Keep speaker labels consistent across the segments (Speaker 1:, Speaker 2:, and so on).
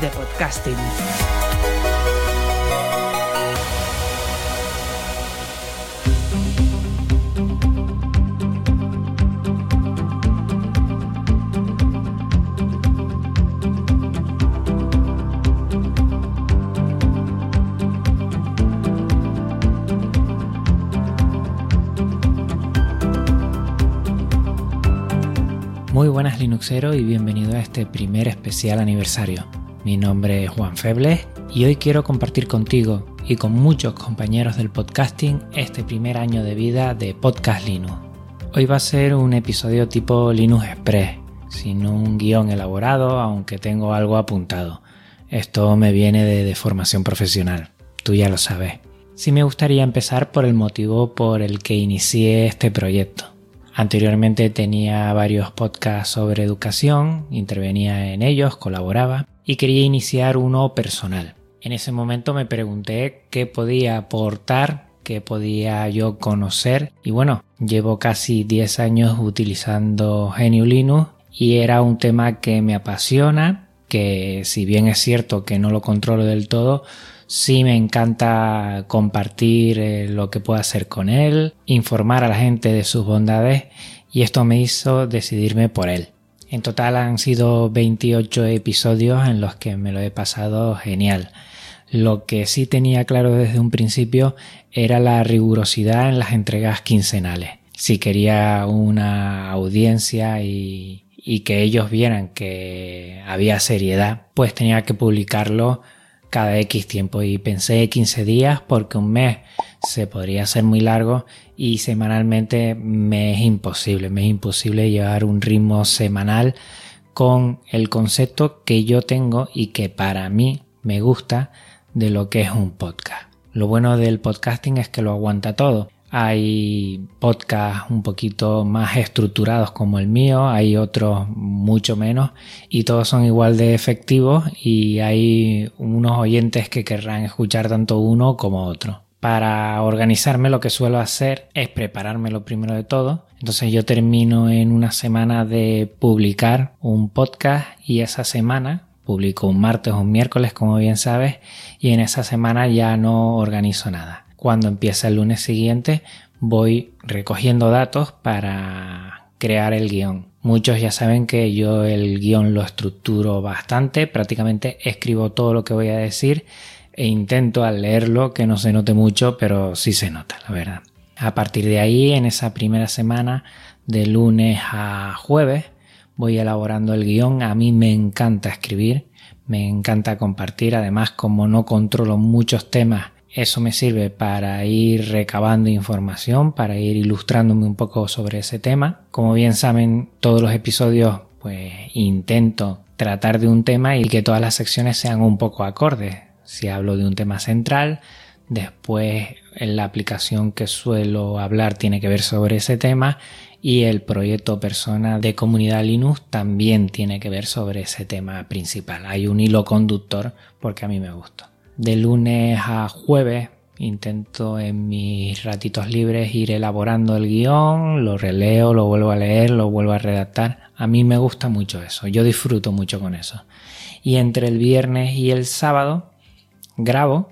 Speaker 1: de podcasting.
Speaker 2: Muy buenas Linuxero y bienvenido a este primer especial aniversario. Mi nombre es Juan Febles y hoy quiero compartir contigo y con muchos compañeros del podcasting este primer año de vida de Podcast Linux. Hoy va a ser un episodio tipo Linux Express, sin un guion elaborado, aunque tengo algo apuntado. Esto me viene de, de formación profesional, tú ya lo sabes. Sí me gustaría empezar por el motivo por el que inicié este proyecto. Anteriormente tenía varios podcasts sobre educación, intervenía en ellos, colaboraba y quería iniciar uno personal. En ese momento me pregunté qué podía aportar, qué podía yo conocer y bueno, llevo casi 10 años utilizando GNU Linux y era un tema que me apasiona, que si bien es cierto que no lo controlo del todo, sí me encanta compartir eh, lo que puedo hacer con él, informar a la gente de sus bondades y esto me hizo decidirme por él. En total han sido 28 episodios en los que me lo he pasado genial. Lo que sí tenía claro desde un principio era la rigurosidad en las entregas quincenales. Si quería una audiencia y, y que ellos vieran que había seriedad, pues tenía que publicarlo cada X tiempo y pensé 15 días porque un mes se podría hacer muy largo y semanalmente me es imposible, me es imposible llevar un ritmo semanal con el concepto que yo tengo y que para mí me gusta de lo que es un podcast. Lo bueno del podcasting es que lo aguanta todo. Hay podcasts un poquito más estructurados como el mío, hay otros mucho menos y todos son igual de efectivos y hay unos oyentes que querrán escuchar tanto uno como otro. Para organizarme lo que suelo hacer es prepararme lo primero de todo. Entonces yo termino en una semana de publicar un podcast y esa semana publico un martes o un miércoles como bien sabes y en esa semana ya no organizo nada cuando empieza el lunes siguiente voy recogiendo datos para crear el guion. Muchos ya saben que yo el guion lo estructuro bastante, prácticamente escribo todo lo que voy a decir e intento al leerlo que no se note mucho, pero sí se nota, la verdad. A partir de ahí, en esa primera semana, de lunes a jueves, voy elaborando el guion. A mí me encanta escribir, me encanta compartir, además como no controlo muchos temas eso me sirve para ir recabando información, para ir ilustrándome un poco sobre ese tema. Como bien saben, todos los episodios pues intento tratar de un tema y que todas las secciones sean un poco acordes. Si hablo de un tema central, después en la aplicación que suelo hablar tiene que ver sobre ese tema y el proyecto persona de comunidad Linux también tiene que ver sobre ese tema principal. Hay un hilo conductor porque a mí me gusta de lunes a jueves intento en mis ratitos libres ir elaborando el guion, lo releo, lo vuelvo a leer, lo vuelvo a redactar. A mí me gusta mucho eso, yo disfruto mucho con eso. Y entre el viernes y el sábado grabo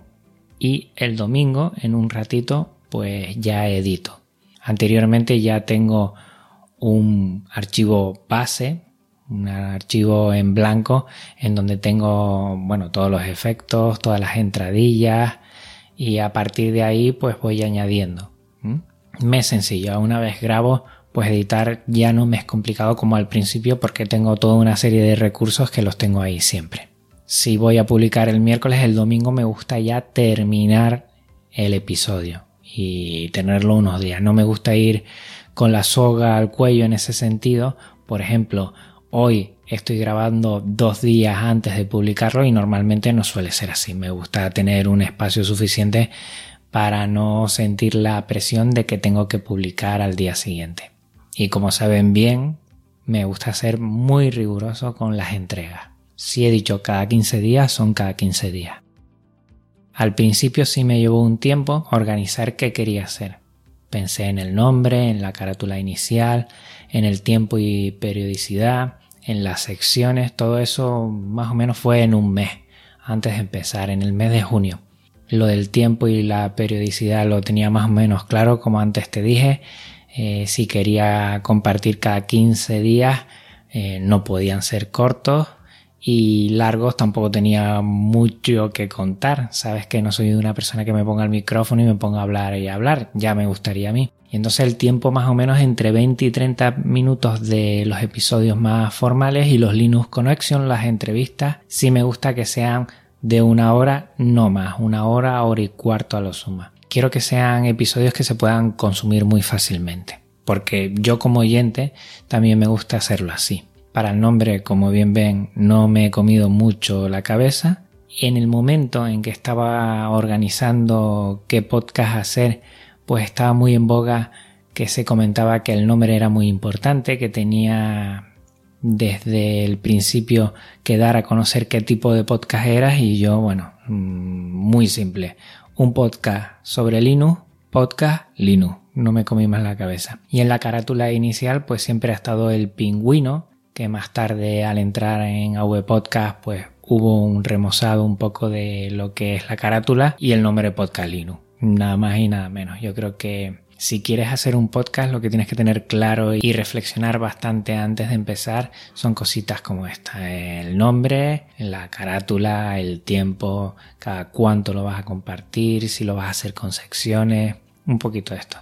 Speaker 2: y el domingo en un ratito pues ya edito. Anteriormente ya tengo un archivo base un archivo en blanco en donde tengo bueno todos los efectos todas las entradillas y a partir de ahí pues voy añadiendo me es sencillo una vez grabo pues editar ya no me es complicado como al principio porque tengo toda una serie de recursos que los tengo ahí siempre. Si voy a publicar el miércoles el domingo me gusta ya terminar el episodio y tenerlo unos días. No me gusta ir con la soga al cuello en ese sentido. Por ejemplo hoy estoy grabando dos días antes de publicarlo y normalmente no suele ser así. Me gusta tener un espacio suficiente para no sentir la presión de que tengo que publicar al día siguiente. Y como saben bien, me gusta ser muy riguroso con las entregas. Si he dicho cada 15 días, son cada 15 días. Al principio sí me llevó un tiempo organizar qué quería hacer. Pensé en el nombre, en la carátula inicial, en el tiempo y periodicidad, en las secciones, todo eso más o menos fue en un mes, antes de empezar, en el mes de junio. Lo del tiempo y la periodicidad lo tenía más o menos claro, como antes te dije. Eh, si quería compartir cada 15 días, eh, no podían ser cortos y largos tampoco tenía mucho que contar. Sabes que no soy una persona que me ponga el micrófono y me ponga a hablar y hablar, ya me gustaría a mí. Y entonces el tiempo más o menos entre 20 y 30 minutos de los episodios más formales y los Linux Connection, las entrevistas, sí me gusta que sean de una hora, no más, una hora, hora y cuarto a lo suma. Quiero que sean episodios que se puedan consumir muy fácilmente, porque yo como oyente también me gusta hacerlo así. Para el nombre, como bien ven, no me he comido mucho la cabeza. En el momento en que estaba organizando qué podcast hacer, pues estaba muy en boga que se comentaba que el nombre era muy importante, que tenía desde el principio que dar a conocer qué tipo de podcast eras y yo, bueno, mm, muy simple. Un podcast sobre Linux, podcast Linux. No me comí más la cabeza. Y en la carátula inicial pues siempre ha estado el pingüino, que más tarde al entrar en AV Podcast pues hubo un remozado un poco de lo que es la carátula y el nombre Podcast Linux. Nada más y nada menos. Yo creo que si quieres hacer un podcast lo que tienes que tener claro y reflexionar bastante antes de empezar son cositas como esta. El nombre, la carátula, el tiempo, cada cuánto lo vas a compartir, si lo vas a hacer con secciones, un poquito de esto.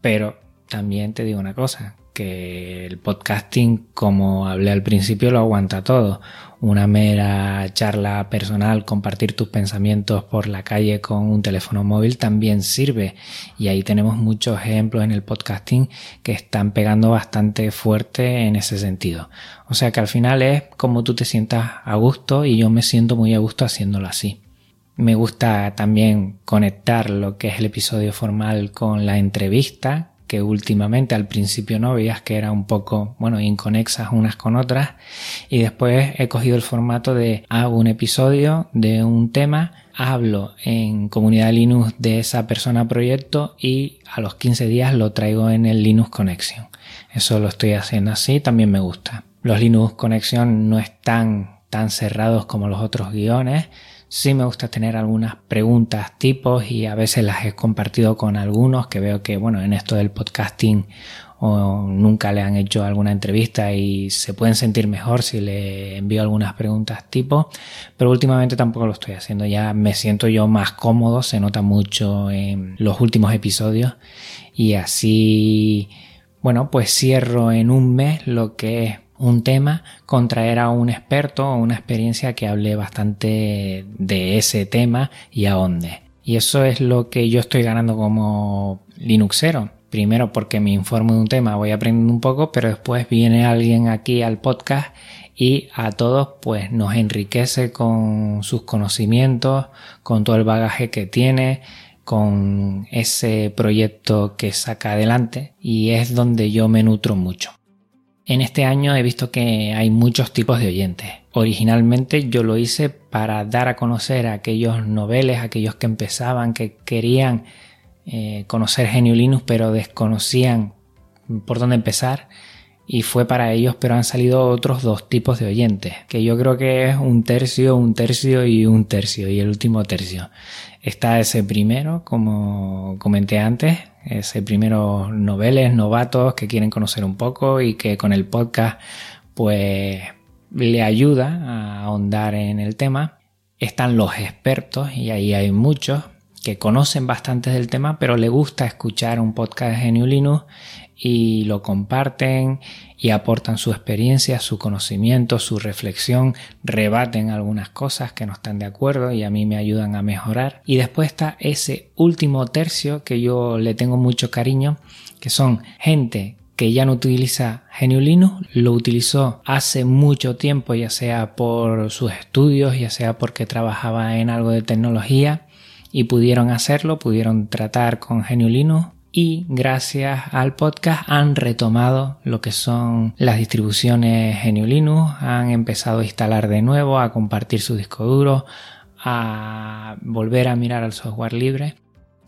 Speaker 2: Pero también te digo una cosa, que el podcasting, como hablé al principio, lo aguanta todo. Una mera charla personal, compartir tus pensamientos por la calle con un teléfono móvil también sirve. Y ahí tenemos muchos ejemplos en el podcasting que están pegando bastante fuerte en ese sentido. O sea que al final es como tú te sientas a gusto y yo me siento muy a gusto haciéndolo así. Me gusta también conectar lo que es el episodio formal con la entrevista, que últimamente al principio no veías que era un poco, bueno, inconexas unas con otras y después he cogido el formato de hago un episodio de un tema, hablo en comunidad Linux de esa persona proyecto y a los 15 días lo traigo en el Linux Connection. Eso lo estoy haciendo así, también me gusta. Los Linux Connection no están tan cerrados como los otros guiones, Sí me gusta tener algunas preguntas tipos y a veces las he compartido con algunos que veo que, bueno, en esto del podcasting o nunca le han hecho alguna entrevista y se pueden sentir mejor si le envío algunas preguntas tipo, pero últimamente tampoco lo estoy haciendo, ya me siento yo más cómodo, se nota mucho en los últimos episodios y así, bueno, pues cierro en un mes lo que es un tema, contraer a un experto o una experiencia que hable bastante de ese tema y a dónde. Y eso es lo que yo estoy ganando como Linuxero. Primero porque me informo de un tema, voy aprendiendo un poco, pero después viene alguien aquí al podcast y a todos pues nos enriquece con sus conocimientos, con todo el bagaje que tiene, con ese proyecto que saca adelante y es donde yo me nutro mucho. En este año he visto que hay muchos tipos de oyentes. Originalmente yo lo hice para dar a conocer a aquellos noveles, aquellos que empezaban, que querían eh, conocer Genio Linux pero desconocían por dónde empezar y fue para ellos, pero han salido otros dos tipos de oyentes, que yo creo que es un tercio, un tercio y un tercio, y el último tercio. Está ese primero, como comenté antes, ese primero noveles, novatos que quieren conocer un poco y que con el podcast pues le ayuda a ahondar en el tema. Están los expertos y ahí hay muchos que conocen bastante del tema pero le gusta escuchar un podcast de Linux y lo comparten y aportan su experiencia, su conocimiento, su reflexión, rebaten algunas cosas que no están de acuerdo y a mí me ayudan a mejorar. Y después está ese último tercio que yo le tengo mucho cariño, que son gente que ya no utiliza GNU Linux, lo utilizó hace mucho tiempo, ya sea por sus estudios, ya sea porque trabajaba en algo de tecnología y pudieron hacerlo, pudieron tratar con GNU Linux y gracias al podcast han retomado lo que son las distribuciones GNU Linux, han empezado a instalar de nuevo, a compartir su disco duro, a volver a mirar al software libre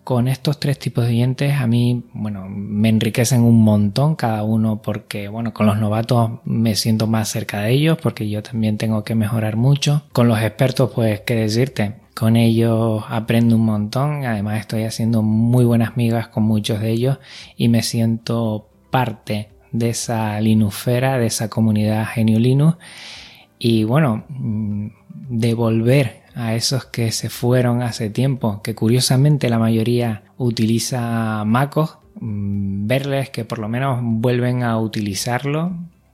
Speaker 2: con estos tres tipos de oyentes a mí, bueno, me enriquecen un montón cada uno porque, bueno, con los novatos me siento más cerca de ellos porque yo también tengo que mejorar mucho. Con los expertos, pues, ¿qué decirte? Con ellos aprendo un montón, además estoy haciendo muy buenas migas con muchos de ellos y me siento parte de esa Linufera, de esa comunidad Genio Linux. Y bueno, mm, devolver a esos que se fueron hace tiempo, que curiosamente la mayoría utiliza MacOS, mm, verles que por lo menos vuelven a utilizarlo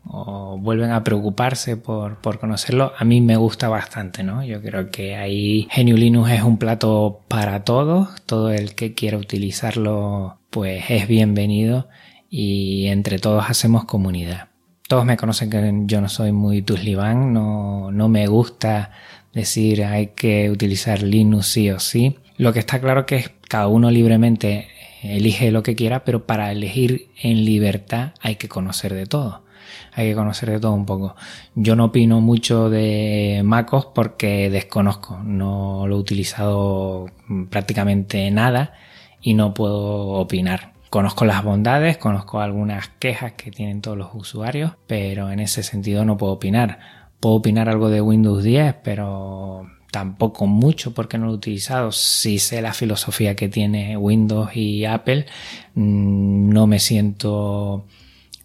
Speaker 2: o vuelven a preocuparse por, por, conocerlo, a mí me gusta bastante, ¿no? Yo creo que ahí Genio Linux es un plato para todos, todo el que quiera utilizarlo pues es bienvenido y entre todos hacemos comunidad. Todos me conocen que yo no soy muy tusliván, no, no me gusta decir hay que utilizar Linux sí o sí. Lo que está claro que es cada uno libremente elige lo que quiera, pero para elegir en libertad hay que conocer de todo. Hay que conocer de todo un poco. Yo no opino mucho de MacOS porque desconozco, no lo he utilizado prácticamente nada y no puedo opinar. Conozco las bondades, conozco algunas quejas que tienen todos los usuarios, pero en ese sentido no puedo opinar Puedo opinar algo de Windows 10, pero tampoco mucho porque no lo he utilizado. Si sé la filosofía que tiene Windows y Apple, mm, no me siento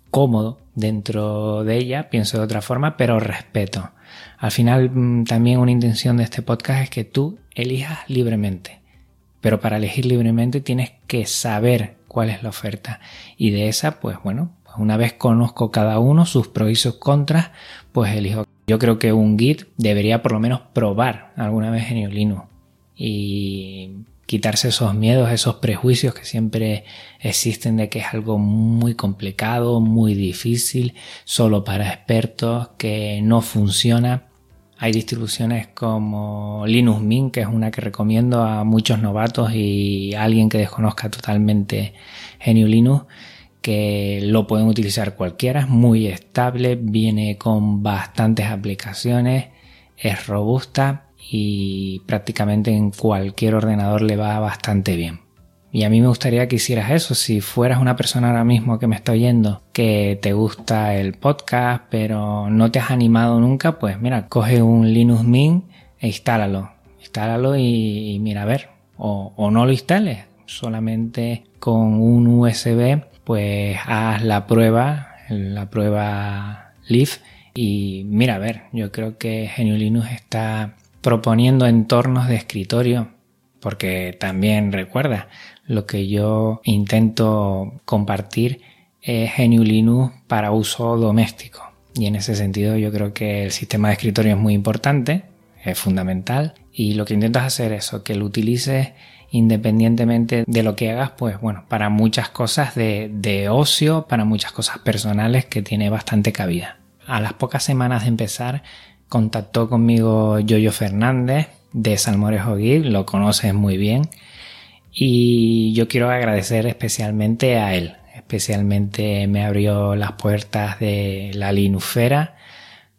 Speaker 2: cómodo dentro de ella, pienso de otra forma, pero respeto. Al final, mm, también una intención de este podcast es que tú elijas libremente. Pero para elegir libremente tienes que saber cuál es la oferta. Y de esa, pues bueno, una vez conozco cada uno, sus pros y sus contras, pues elijo yo creo que un Git debería por lo menos probar alguna vez en Linux y quitarse esos miedos, esos prejuicios que siempre existen de que es algo muy complicado, muy difícil, solo para expertos, que no funciona. Hay distribuciones como Linux Mint, que es una que recomiendo a muchos novatos y a alguien que desconozca totalmente GNU Linux, que lo pueden utilizar cualquiera, es muy estable, viene con bastantes aplicaciones, es robusta y prácticamente en cualquier ordenador le va bastante bien. Y a mí me gustaría que hicieras eso, si fueras una persona ahora mismo que me está oyendo, que te gusta el podcast, pero no te has animado nunca, pues mira, coge un Linux Mint e instálalo. Instálalo y, mira, a ver, o, o no lo instales, solamente con un USB pues haz la prueba, la prueba Leaf y mira, a ver, yo creo que GNU Linux está proponiendo entornos de escritorio porque también recuerda lo que yo intento compartir es GNU Linux para uso doméstico y en ese sentido yo creo que el sistema de escritorio es muy importante, es fundamental y lo que intentas hacer es eso, que lo utilices independientemente de lo que hagas, pues bueno, para muchas cosas de, ocio, para muchas cosas personales que tiene bastante cabida. A las pocas semanas de empezar, contactó conmigo Yoyo Fernández de Salmorejo Geek, lo conoces muy bien, y yo quiero agradecer especialmente a él. Especialmente me abrió las puertas de la Linufera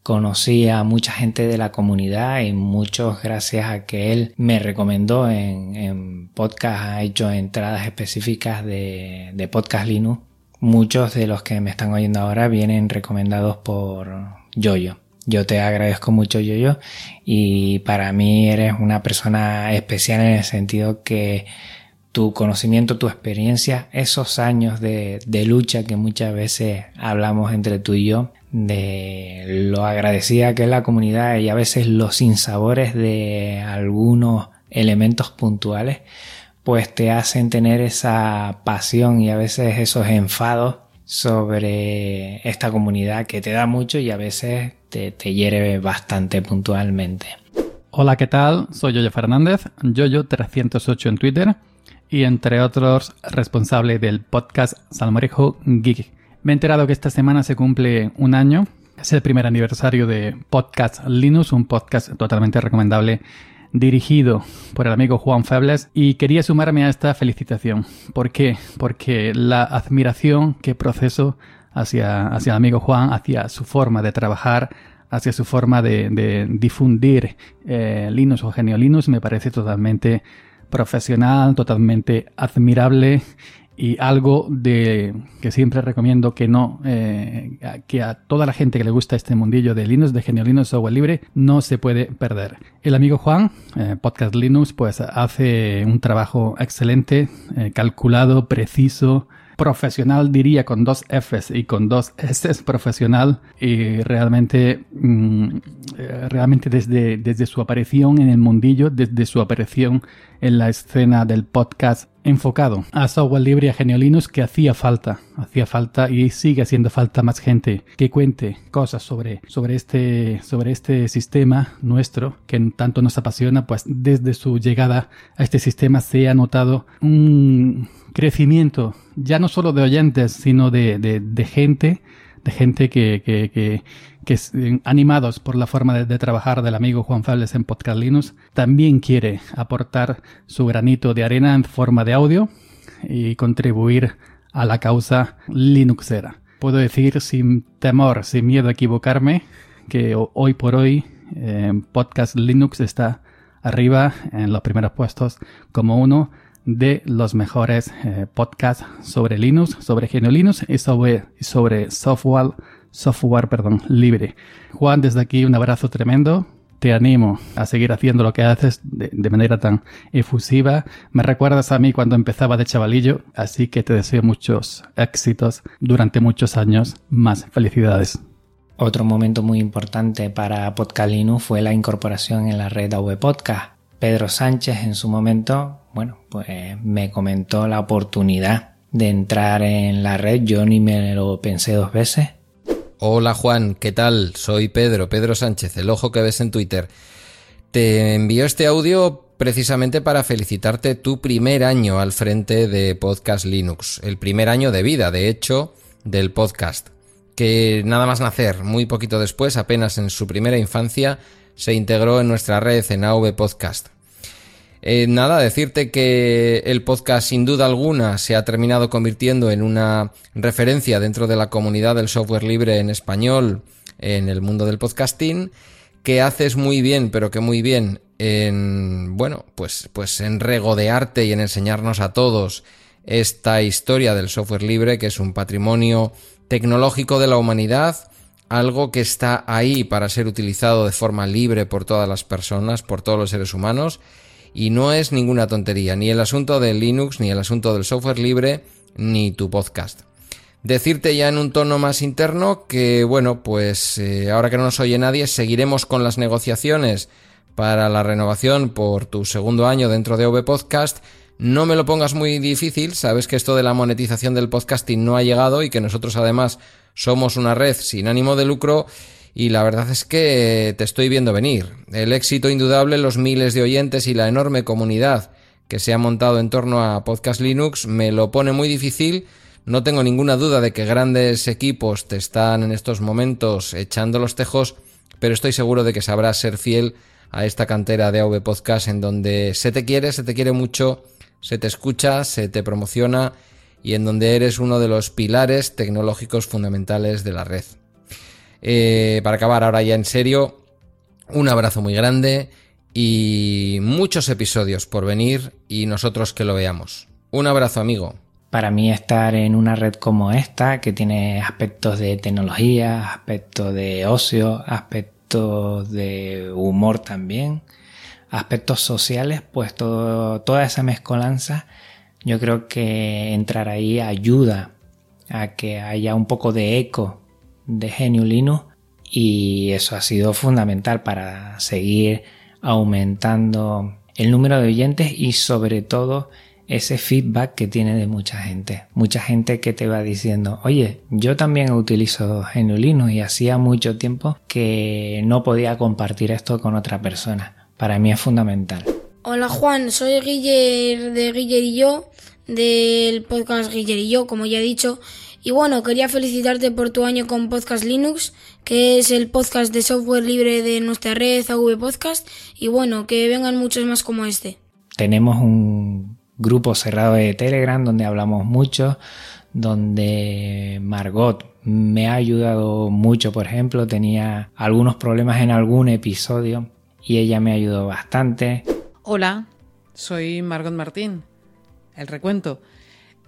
Speaker 2: Conocí a mucha gente de la comunidad y muchos gracias a que él me recomendó en, en podcast, ha hecho entradas específicas de, de podcast Linux. Muchos de los que me están oyendo ahora vienen recomendados por Yoyo. Yo te agradezco mucho, Yoyo, y para mí eres una persona especial en el sentido que tu conocimiento, tu experiencia, esos años de, de, lucha que muchas veces hablamos entre tú y yo, de lo agradecida que es la comunidad y a veces los sinsabores de algunos elementos puntuales, pues te hacen tener esa pasión y a veces esos enfados sobre esta comunidad que te da mucho y a veces te, te hiere bastante puntualmente.
Speaker 3: Hola, ¿qué tal? Soy Yoyo Fernández, Yoyo308 en Twitter y entre otros responsable del podcast Salmorejo Geek Me he enterado que esta semana se cumple un año. Es el primer aniversario de Podcast Linux, un podcast totalmente recomendable dirigido por el amigo Juan Febles y quería sumarme a esta felicitación. ¿Por qué? Porque la admiración que proceso hacia, hacia el amigo Juan, hacia su forma de trabajar, hacia su forma de, difundir eh, Linux o Genio Linux me parece totalmente profesional, totalmente admirable y algo de que siempre recomiendo que no eh, que a toda la gente que le gusta este mundillo de Linux de genio Linux software libre no se puede perder. El amigo Juan eh, podcast Linux pues hace un trabajo excelente eh, calculado preciso profesional diría con dos Fs y con dos S profesional y realmente mm, realmente desde, desde su aparición en el mundillo desde su aparición en la escena del podcast enfocado a software libre y a Geniolinos que hacía falta, hacía falta y sigue haciendo falta más gente que cuente cosas sobre, sobre, este, sobre este sistema nuestro que tanto nos apasiona, pues desde su llegada a este sistema se ha notado un crecimiento ya no solo de oyentes, sino de, de, gente de gente que, que, que, que eh, animados por la forma de, trabajar del amigo Juan Fables en Podcast Linux, también quiere aportar su granito de arena en forma de audio y contribuir a la causa Linuxera. Puedo decir sin temor, sin miedo a equivocarme, que hoy por hoy eh, Podcast Linux está arriba en los primeros puestos como uno de los mejores eh, podcasts sobre Linux, sobre Genio Linux y sobre, sobre software, software perdón, libre. Juan, desde aquí un abrazo tremendo. Te animo a seguir haciendo lo que haces de, de, manera tan efusiva. Me recuerdas a mí cuando empezaba de chavalillo, así que te deseo muchos éxitos durante muchos años. Más felicidades.
Speaker 2: Otro momento muy importante para Podcast Linux fue la incorporación en la red AV Podcast. Pedro Sánchez en su momento bueno, pues me comentó la oportunidad de entrar en la red. Yo ni me lo pensé dos veces.
Speaker 4: Hola Juan, ¿qué tal? Soy Pedro, Pedro Sánchez, el ojo que ves en Twitter. Te envío este audio precisamente para felicitarte tu primer año al frente de Podcast Linux, el primer año de vida, de hecho, del podcast, que nada más nacer, muy poquito después, apenas en su primera infancia, se integró en nuestra red en AV Podcast. Eh, nada, decirte que el podcast sin duda alguna se ha terminado convirtiendo en una referencia dentro de la comunidad del software libre en español en el mundo del podcasting, que haces muy bien, pero que muy bien en, bueno, pues, pues en regodearte y en enseñarnos a todos esta historia del software libre, que es un patrimonio tecnológico de la humanidad, algo que está ahí para ser utilizado de forma libre por todas las personas, por todos los seres humanos, y no es ninguna tontería, ni el asunto de Linux, ni el asunto del software libre, ni tu podcast. Decirte ya en un tono más interno que, bueno, pues eh, ahora que no nos oye nadie, seguiremos con las negociaciones para la renovación por tu segundo año dentro de V Podcast. No me lo pongas muy difícil, sabes que esto de la monetización del podcasting no ha llegado y que nosotros además somos una red sin ánimo de lucro y la verdad es que te estoy viendo venir. El éxito indudable, los miles de oyentes y la enorme comunidad que se ha montado en torno a Podcast Linux me lo pone muy difícil. No tengo ninguna duda de que grandes equipos te están en estos momentos echando los tejos, pero estoy seguro de que sabrás ser fiel a esta cantera de AV Podcast en donde se te quiere, se te quiere mucho, se te escucha, se te promociona y en donde eres uno de los pilares tecnológicos fundamentales de la red. Eh, para acabar ahora ya en serio, un abrazo muy grande y muchos episodios por venir y nosotros que lo veamos. Un abrazo amigo.
Speaker 2: Para mí estar en una red como esta, que tiene aspectos de tecnología, aspectos de ocio, aspectos de humor también, aspectos sociales, pues todo, toda esa mezcolanza, yo creo que entrar ahí ayuda a que haya un poco de eco de Genio Linux y eso ha sido fundamental para seguir aumentando el número de oyentes y sobre todo ese feedback que tiene de mucha gente. Mucha gente que te va diciendo, oye, yo también utilizo Genio Linux y hacía mucho tiempo que no podía compartir esto con otra persona. Para mí es fundamental.
Speaker 5: Hola Juan, soy Guiller de Guiller y yo, del podcast Guiller y yo, como ya he dicho, Y bueno, quería felicitarte por tu año con Podcast Linux, que es el podcast de software libre de nuestra red AV Podcast. Y bueno, que vengan muchos más como este.
Speaker 2: Tenemos un grupo cerrado de Telegram donde hablamos mucho, donde Margot me ha ayudado mucho, por ejemplo, tenía algunos problemas en algún episodio y ella me ayudó bastante.
Speaker 1: Hola, soy Margot Martín. El recuento.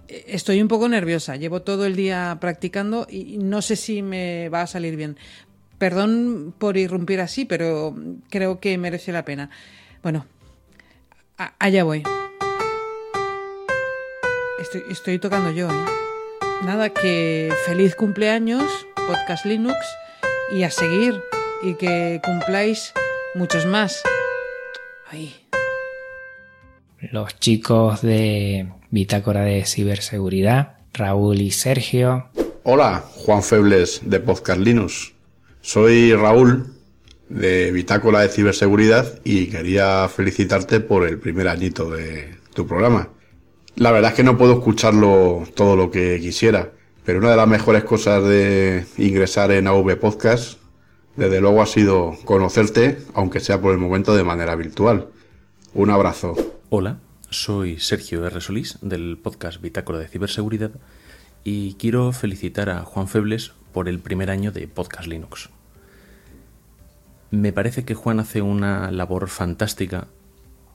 Speaker 1: Estoy un poco nerviosa, llevo todo el día practicando y no sé si me va a salir bien. Perdón por irrumpir así, pero creo que merece la pena. Bueno, allá voy. Estoy, estoy tocando yo, ¿eh? Nada, que feliz cumpleaños, Podcast Linux, y a seguir, y que cumpláis muchos más. Ahí.
Speaker 2: Los chicos de Bitácora de Ciberseguridad, Raúl y Sergio.
Speaker 6: Hola, Juan Febles de Podcast Linux. Soy Raúl de Bitácora de Ciberseguridad y quería felicitarte por el primer añito de tu programa. La verdad es que no puedo escucharlo todo lo que quisiera, pero una de las mejores cosas de ingresar en AV Podcast, desde luego ha sido conocerte, aunque sea por el momento de manera virtual. Un abrazo.
Speaker 7: Hola, soy Sergio R. Solís del podcast Bitácora de Ciberseguridad y quiero felicitar a Juan Febles por el primer año de Podcast Linux. Me parece que Juan hace una labor fantástica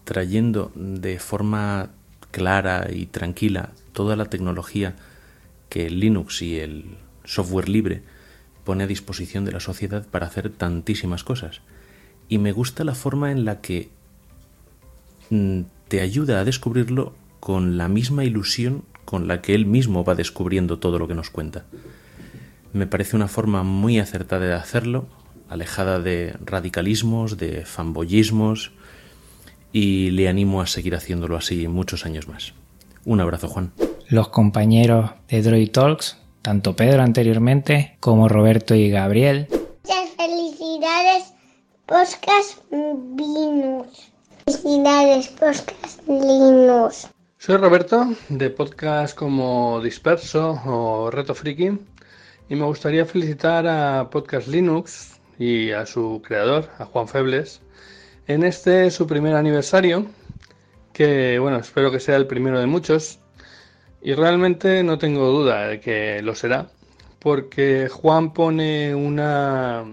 Speaker 7: trayendo de forma clara y tranquila toda la tecnología que Linux y el software libre pone a disposición de la sociedad para hacer tantísimas cosas. Y me gusta la forma en la que mm, te ayuda a descubrirlo con la misma ilusión con la que él mismo va descubriendo todo lo que nos cuenta. Me parece una forma muy acertada de hacerlo, alejada de radicalismos, de fanboyismos, y le animo a seguir haciéndolo así muchos años más. Un abrazo, Juan.
Speaker 2: Los compañeros de Droid Talks, tanto Pedro anteriormente como Roberto y Gabriel.
Speaker 8: Muchas felicidades, Podcast Linux. Felicidades, Podcast Linux.
Speaker 9: Soy Roberto, de podcast como Disperso o Reto Friki, y me gustaría felicitar a Podcast Linux y a su creador, a Juan Febles, en este su primer aniversario, que bueno, espero que sea el primero de muchos, y realmente no tengo duda de que lo será, porque Juan pone una,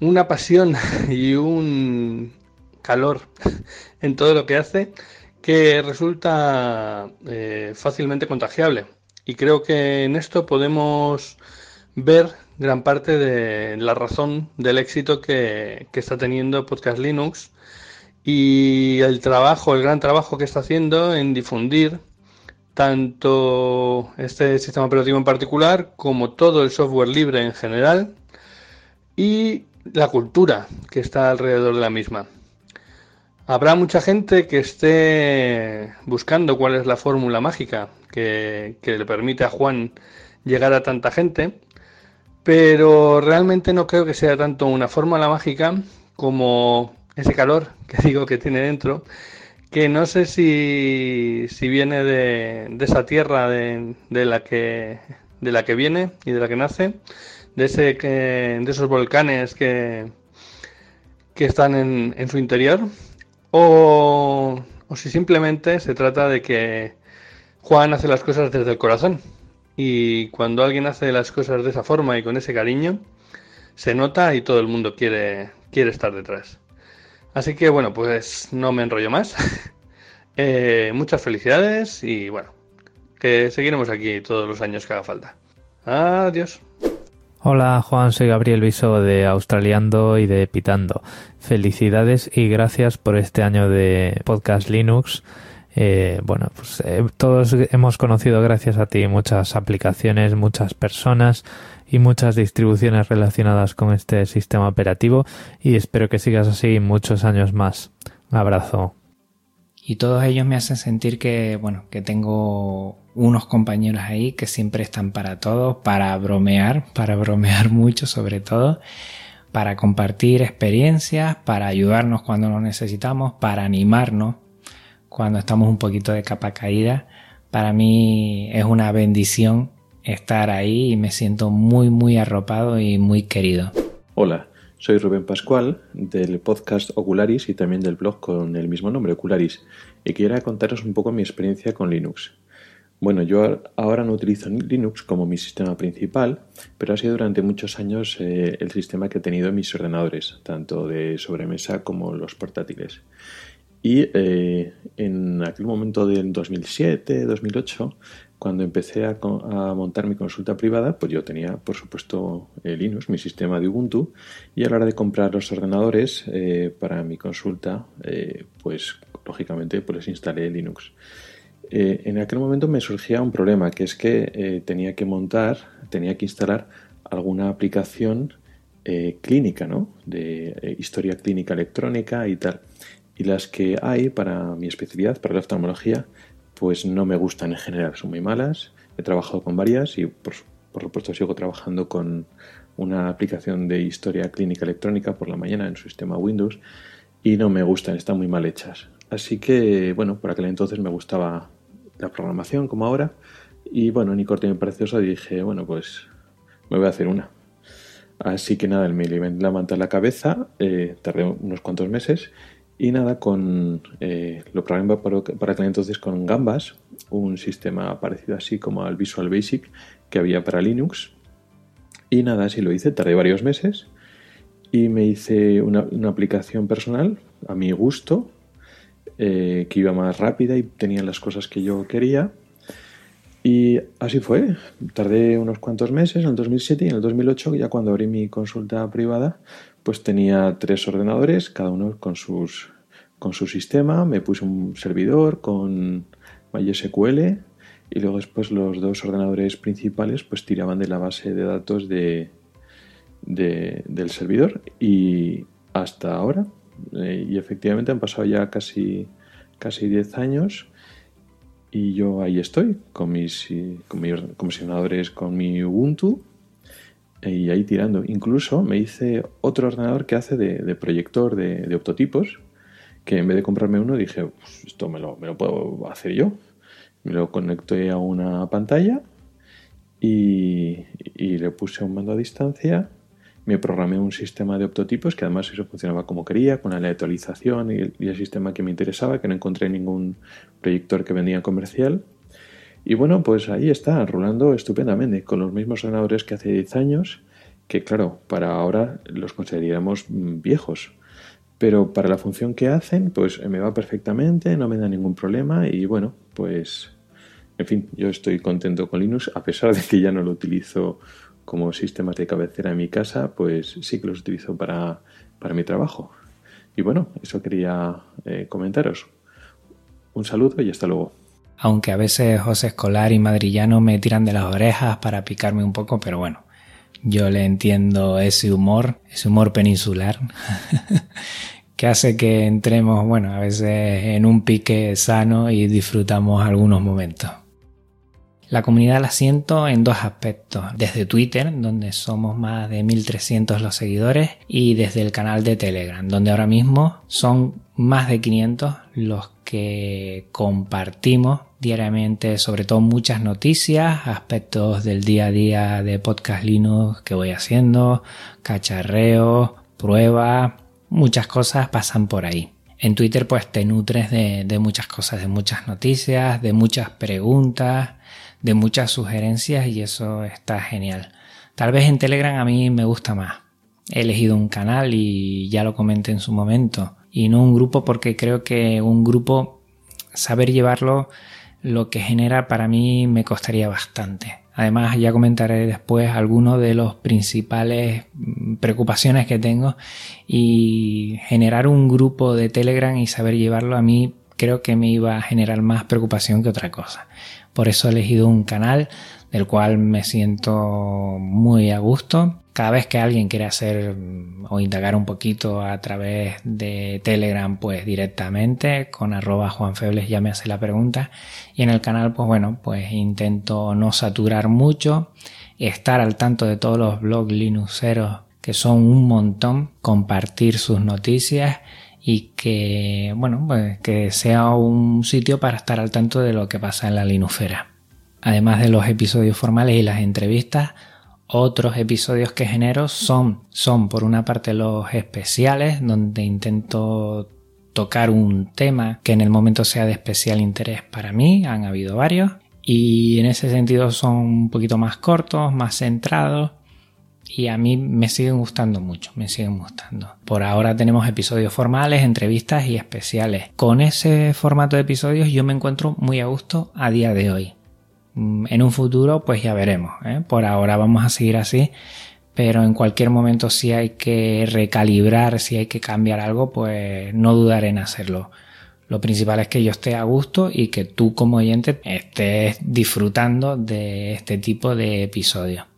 Speaker 9: una pasión y un calor en todo lo que hace que resulta eh, fácilmente contagiable. Y creo que en esto podemos ver gran parte de la razón del éxito que, está teniendo Podcast Linux y el trabajo, el gran trabajo que está haciendo en difundir tanto este sistema operativo en particular como todo el software libre en general y la cultura que está alrededor de la misma. Habrá mucha gente que esté buscando cuál es la fórmula mágica que, que le permite a Juan llegar a tanta gente pero realmente no creo que sea tanto una fórmula mágica como ese calor que digo que tiene dentro, que no sé si, si viene de, esa tierra de, de, la que, de la que viene y de la que nace, de, ese, de esos volcanes que, que están en, en su interior, o, o si simplemente se trata de que Juan hace las cosas desde el corazón y cuando alguien hace las cosas de esa forma y con ese cariño, se nota y todo el mundo quiere, quiere estar detrás. Así que bueno, pues no me enrollo más. Eh, muchas felicidades y bueno, que seguiremos aquí todos los años que haga falta. Adiós.
Speaker 10: Hola Juan, soy Gabriel Viso de Australiando y de Pitando. Felicidades y gracias por este año de Podcast Linux. Eh, bueno, pues eh, todos hemos conocido gracias a ti muchas aplicaciones, muchas personas y muchas distribuciones relacionadas con este sistema operativo y espero que sigas así muchos años más. Un abrazo.
Speaker 2: Y todos ellos me hacen sentir que, bueno, que tengo unos compañeros ahí que siempre están para todos, para bromear, para bromear mucho sobre todo, para compartir experiencias, para ayudarnos cuando lo necesitamos, para animarnos cuando estamos un poquito de capa caída. Para mí es una bendición estar ahí y me siento muy muy arropado y muy querido.
Speaker 11: Hola, soy Rubén Pascual del podcast Ocularis y también del blog con el mismo nombre, Ocularis, y quiero contaros un poco mi experiencia con Linux. Bueno, yo ahora no utilizo Linux como mi sistema principal, pero ha sido durante muchos años eh, el sistema que he tenido en mis ordenadores, tanto de sobremesa como los portátiles. Y eh, en aquel momento del 2007, 2008, cuando empecé a, montar mi consulta privada, pues yo tenía, por supuesto, Linux, mi sistema de Ubuntu, y a la hora de comprar los ordenadores eh, para mi consulta, pues lógicamente pues les instalé Linux. Eh, en aquel momento me surgía un problema, que es que eh, tenía que montar, tenía que instalar alguna aplicación eh, clínica, ¿no? De historia clínica electrónica y tal. Y las que hay para mi especialidad, para la oftalmología, pues no me gustan en general, son muy malas. He trabajado con varias y por, por supuesto sigo trabajando con una aplicación de historia clínica electrónica por la mañana en su sistema Windows y no me gustan, están muy mal hechas. Así que, bueno, por aquel entonces me gustaba la programación como ahora. Y bueno, ni corto ni precioso dije, bueno, pues me voy a hacer una. Así que nada, me levanté la cabeza, eh, tardé unos cuantos meses y nada, con eh, lo programé para, para entonces con Gambas, un sistema parecido así como al Visual Basic que había para Linux. Y nada, así lo hice, tardé varios meses y me hice una, una aplicación personal a mi gusto eh, que iba más rápida y tenía las cosas que yo quería. Y así fue. Tardé unos cuantos meses, en el 2007 y en el 2008, ya cuando abrí mi consulta privada, pues tenía tres ordenadores, cada uno con, sus, con su sistema. Me puse un servidor con MySQL y luego después los dos ordenadores principales pues tiraban de la base de datos de, del servidor y hasta ahora eh, y efectivamente han pasado ya casi, casi 10 años y yo ahí estoy con mis, con mis comisionadores, con mi Ubuntu y ahí tirando. Incluso me hice otro ordenador que hace de, proyector de, de, optotipos, que en vez de comprarme uno dije, pues esto me lo, me lo puedo hacer yo. Me lo conecté a una pantalla y, y le puse un mando a distancia me programé un sistema de optotipos que además eso funcionaba como quería, con la aleatorización y el, sistema que me interesaba, que no encontré ningún proyector que vendía comercial. Y bueno, pues ahí está, rulando estupendamente, con los mismos ordenadores que hace 10 años, que claro, para ahora los consideraríamos viejos. Pero para la función que hacen, pues me va perfectamente, no me da ningún problema y bueno, pues en fin, yo estoy contento con Linux, a pesar de que ya no lo utilizo como sistemas de cabecera en mi casa, pues sí que los utilizo para, mi trabajo. Y bueno, eso quería eh, comentaros. Un saludo y hasta luego.
Speaker 2: Aunque a veces José Escolar y Madrillano me tiran de las orejas para picarme un poco, pero bueno, yo le entiendo ese humor, ese humor peninsular, que hace que entremos, bueno, a veces en un pique sano y disfrutamos algunos momentos. La comunidad la siento en dos aspectos. Desde Twitter, donde somos más de 1300 los seguidores, y desde el canal de Telegram, donde ahora mismo son más de 500 los que compartimos diariamente, sobre todo muchas noticias, aspectos del día a día de Podcast Linux que voy haciendo, cacharreo, pruebas, muchas cosas pasan por ahí. En Twitter pues te nutres de, de muchas cosas, de muchas noticias, de muchas preguntas, de muchas sugerencias y eso está genial. Tal vez en Telegram a mí me gusta más. He elegido un canal y ya lo comenté en su momento y no un grupo porque creo que un grupo saber llevarlo lo que genera para mí me costaría bastante. Además, ya comentaré después algunos de los principales mm, preocupaciones que tengo y generar un grupo de Telegram y saber llevarlo a mí creo que me iba a generar más preocupación que otra cosa. Por eso he elegido un canal del cual me siento muy a gusto. Cada vez que alguien quiere hacer o indagar un poquito a través de Telegram, pues directamente con arroba juanfebles ya me hace la pregunta. Y en el canal, pues bueno, pues intento no saturar mucho, estar al tanto de todos los blogs linuxeros que son un montón, compartir sus noticias y que, bueno, pues que sea un sitio para estar al tanto de lo que pasa en la linufera. Además de los episodios formales y las entrevistas, otros episodios que genero son, son por una parte los especiales, donde intento tocar un tema que en el momento sea de especial interés para mí, han habido varios, y en ese sentido son un poquito más cortos, más centrados, y a mí me siguen gustando mucho, me siguen gustando. Por ahora tenemos episodios formales, entrevistas y especiales. Con ese formato de episodios yo me encuentro muy a gusto a día de hoy. Mm, en un futuro pues ya veremos. ¿eh? Por ahora vamos a seguir así, pero en cualquier momento si hay que recalibrar, si hay que cambiar algo, pues no dudaré en hacerlo. Lo principal es que yo esté a gusto y que tú como oyente estés disfrutando de este tipo de episodios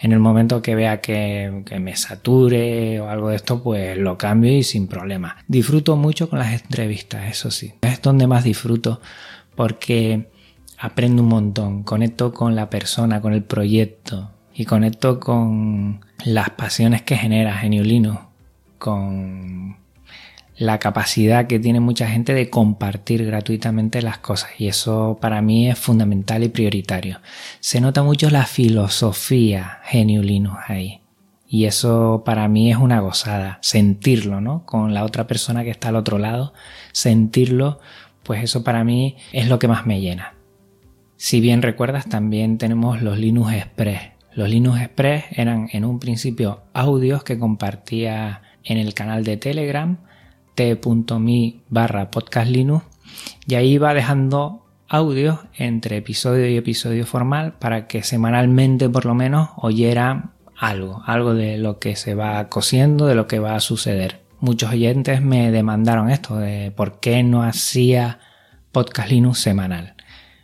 Speaker 2: en el momento que vea que, me sature o algo de esto, pues lo cambio y sin problema. Disfruto mucho con las entrevistas, eso sí. Es donde más disfruto porque aprendo un montón, conecto con la persona, con el proyecto y conecto con las pasiones que genera Geniolino, con la capacidad que tiene mucha gente de compartir gratuitamente las cosas y eso para mí es fundamental y prioritario. Se nota mucho la filosofía Geniulinus ahí y eso para mí es una gozada, sentirlo, ¿no? Con la otra persona que está al otro lado, sentirlo, pues eso para mí es lo que más me llena. Si bien recuerdas, también tenemos los Linux Express. Los Linux Express eran en un principio audios que compartía en el canal de Telegram t.me barra podcast Linux y ahí va dejando audios entre episodio y episodio formal para que semanalmente por lo menos oyera algo, algo de lo que se va cosiendo, de lo que va a suceder. Muchos oyentes me demandaron esto de por qué no hacía podcast Linux semanal.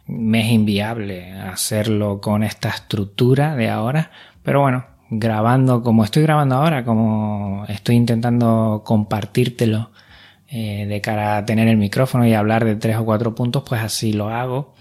Speaker 2: Me es inviable hacerlo con esta estructura de ahora, pero bueno, grabando como estoy grabando ahora, como estoy intentando compartírtelo eh, de cara a tener el micrófono y hablar de tres o cuatro puntos, pues así lo hago.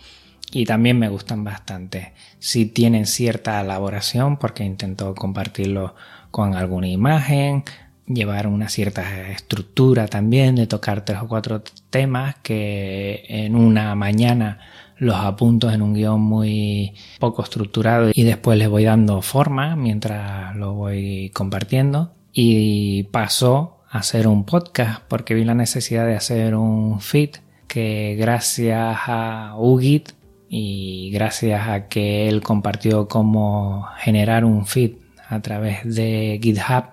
Speaker 2: Y también me gustan bastante. Si tienen cierta elaboración, porque intento compartirlo con alguna imagen, llevar una cierta estructura también, de tocar tres o cuatro temas que en una mañana los apuntos en un guion muy poco estructurado y después les voy dando forma mientras lo voy compartiendo. Y pasó hacer un podcast porque vi la necesidad de hacer un feed que gracias a Ugit y gracias a que él compartió cómo generar un feed a través de GitHub,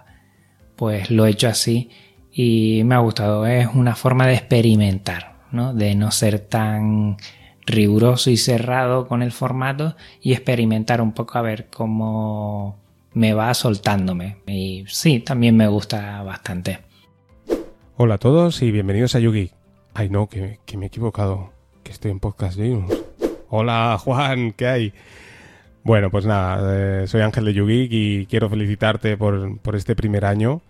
Speaker 2: pues lo he hecho así y me ha gustado. Es una forma de experimentar, ¿no? De no ser tan riguroso y cerrado con el formato y experimentar un poco a ver cómo me va soltándome. Y sí, también me gusta bastante.
Speaker 12: Hola a todos y bienvenidos a Yugi. Ay no, que, me he equivocado, que estoy en Podcast Linux. Hola Juan, ¿qué hay? Bueno, pues nada, eh, soy Ángel de Yugi y quiero felicitarte por, este primer año,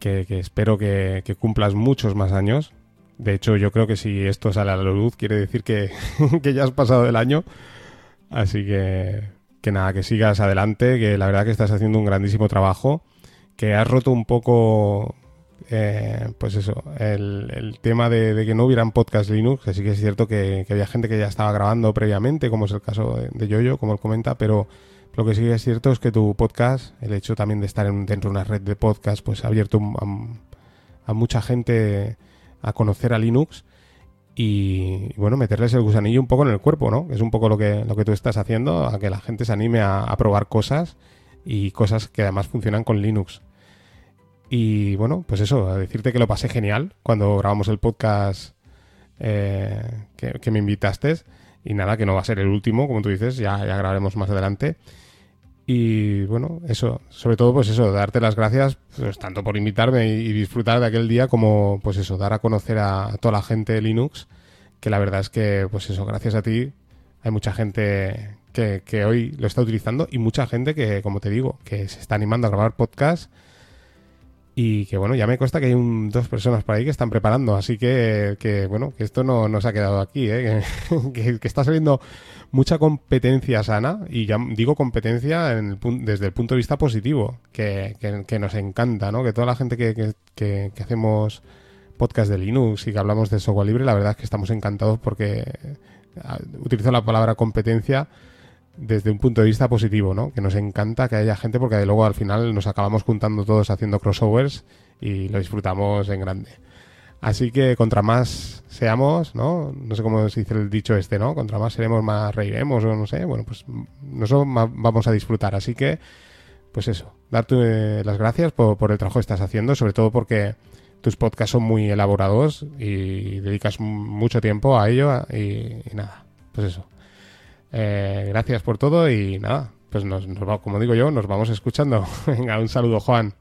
Speaker 12: que, espero que, que cumplas muchos más años, de hecho, yo creo que si esto sale a la luz, quiere decir que, ya has pasado el año. Así que, que nada, que sigas adelante, que la verdad que estás haciendo un grandísimo trabajo, que has roto un poco, eh, pues eso, el, tema de, que no hubieran podcast Linux, que sí que es cierto que, había gente que ya estaba grabando previamente, como es el caso de, Yoyo, como él comenta, pero lo que sí es cierto es que tu podcast, el hecho también de estar dentro de una red de podcast, pues ha abierto a mucha gente a conocer a Linux y, bueno, meterles el gusanillo un poco en el cuerpo, ¿no? Es un poco lo que, lo que tú estás haciendo, a que la gente se anime a, probar cosas y cosas que además funcionan con Linux. Y bueno, pues eso, a decirte que lo pasé genial cuando grabamos el podcast eh, que, me invitaste. Y nada, que no va a ser el último, como tú dices, ya, grabaremos más adelante. Y bueno, eso, sobre todo pues eso, darte las gracias pues, tanto por invitarme y, disfrutar de aquel día como pues eso, dar a conocer a, toda la gente de Linux, que la verdad es que pues eso, gracias a ti hay mucha gente que, que hoy lo está utilizando y mucha gente que, como te digo, que se está animando a grabar podcast y que bueno, ya me cuesta que hay dos personas por ahí que están preparando, así que, que bueno, que esto no, no se ha quedado aquí, ¿eh? que, está saliendo mucha competencia sana, y ya digo competencia en el, desde el punto de vista positivo, que, que, nos encanta, ¿no? Que toda la gente que, que, hacemos podcast de Linux y que hablamos de software libre, la verdad es que estamos encantados porque utilizo la palabra competencia desde un punto de vista positivo, ¿no? Que nos encanta que haya gente porque luego al final nos acabamos juntando todos haciendo crossovers y lo disfrutamos en grande. Así que contra más seamos, ¿no? No sé cómo se dice el dicho este, ¿no? Contra más seremos, más reiremos o no sé. Bueno, pues nosotros vamos a disfrutar. Así que, pues eso, darte las gracias por, por el trabajo que estás haciendo, sobre todo porque tus podcasts son muy elaborados y dedicas mucho tiempo a ello y, nada, pues eso. Eh, gracias por todo y nada, pues nos, como digo yo, nos vamos escuchando. Venga, un saludo Juan.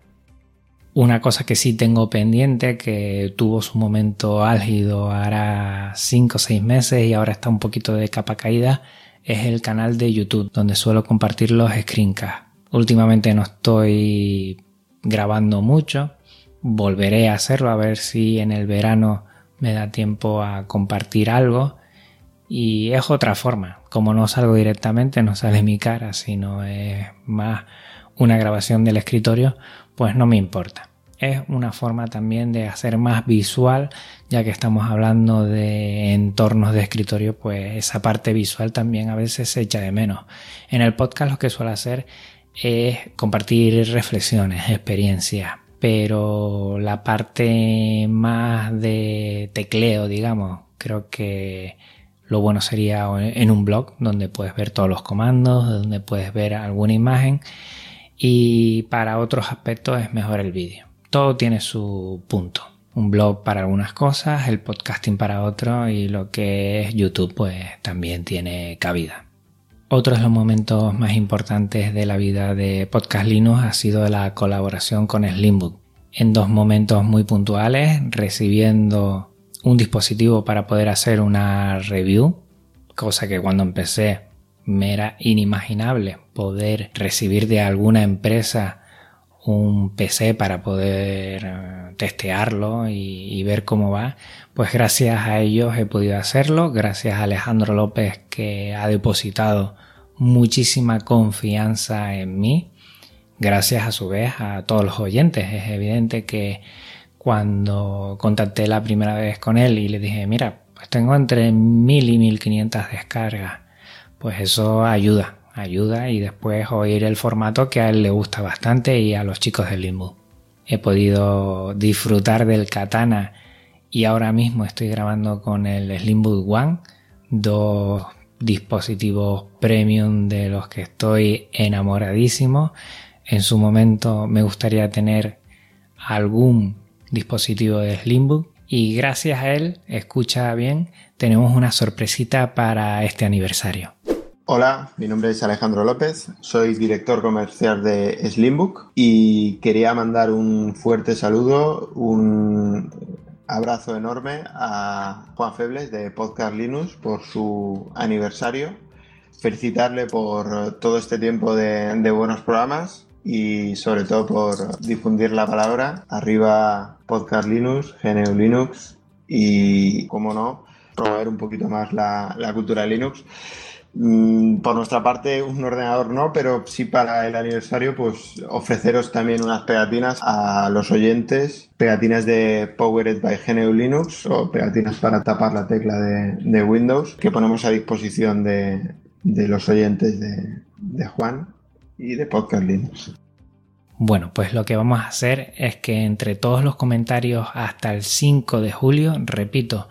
Speaker 2: Una cosa que sí tengo pendiente, que tuvo su momento álgido ahora 5 o 6 meses y ahora está un poquito de capa caída, es el canal de YouTube, donde suelo compartir los screencasts. Últimamente no estoy grabando mucho, volveré a hacerlo a ver si en el verano me da tiempo a compartir algo. Y es otra forma, como no salgo directamente, no sale mi cara, sino es más una grabación del escritorio, pues no me importa. Es una forma también de hacer más visual, ya que estamos hablando de entornos de escritorio, pues esa parte visual también a veces se echa de menos. En el podcast lo que suelo hacer es compartir reflexiones, experiencias, pero la parte más de tecleo, digamos, creo que lo bueno sería en un blog donde puedes ver todos los comandos, donde puedes ver alguna imagen y para otros aspectos es mejor el vídeo. Todo tiene su punto. Un blog para algunas cosas, el podcasting para otro y lo que es YouTube pues también tiene cabida. Otro de los momentos más importantes de la vida de Podcast Linux ha sido la colaboración con Slimbook. En dos momentos muy puntuales, recibiendo un dispositivo para poder hacer una review, cosa que cuando empecé me era inimaginable poder recibir de alguna empresa un PC para poder eh, testearlo y, ver cómo va, pues gracias a ellos he podido hacerlo, gracias a Alejandro López que ha depositado muchísima confianza en mí, gracias a su vez a todos los oyentes. Es evidente que cuando contacté la primera vez con él y le dije, mira, pues tengo entre mil y mil quinientas descargas pues eso ayuda, ayuda y después oír el formato que a él le gusta bastante y a los chicos del Limbo. He podido disfrutar del Katana y ahora mismo estoy grabando con el Slimbook One, dos dispositivos premium de los que estoy enamoradísimo. En su momento me gustaría tener algún dispositivo de Slimbook. Y gracias a él, escucha bien, tenemos una sorpresita para este aniversario.
Speaker 13: Hola, mi nombre es Alejandro López, soy director comercial de Slimbook y quería mandar un fuerte saludo, un abrazo enorme a Juan Febles de Podcast Linux por su aniversario, felicitarle por todo este tiempo de, de buenos programas y sobre todo por difundir la palabra. Arriba Podcast Linux, GNU Linux y, como no, promover un poquito más la, la cultura de Linux. Mm, por nuestra parte, un ordenador no, pero sí para el aniversario, pues ofreceros también unas pegatinas a los oyentes, pegatinas de Powered by GNU Linux o pegatinas para tapar la tecla de, Windows que ponemos a disposición de, los oyentes de, de Juan y de Podcast Linux.
Speaker 2: Bueno, pues lo que vamos a hacer es que entre todos los comentarios hasta el 5 de julio, repito,